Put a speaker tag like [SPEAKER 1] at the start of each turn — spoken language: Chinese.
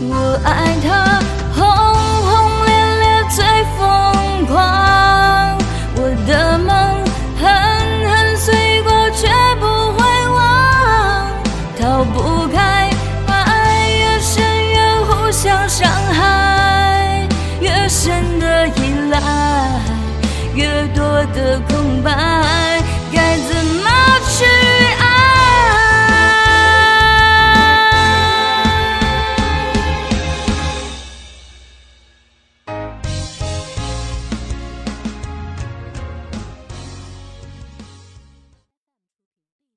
[SPEAKER 1] 我爱他轰轰烈烈最疯狂。我的梦狠狠碎过却不会忘。逃不开爱越深越互相伤害。越深的依赖越多的空白。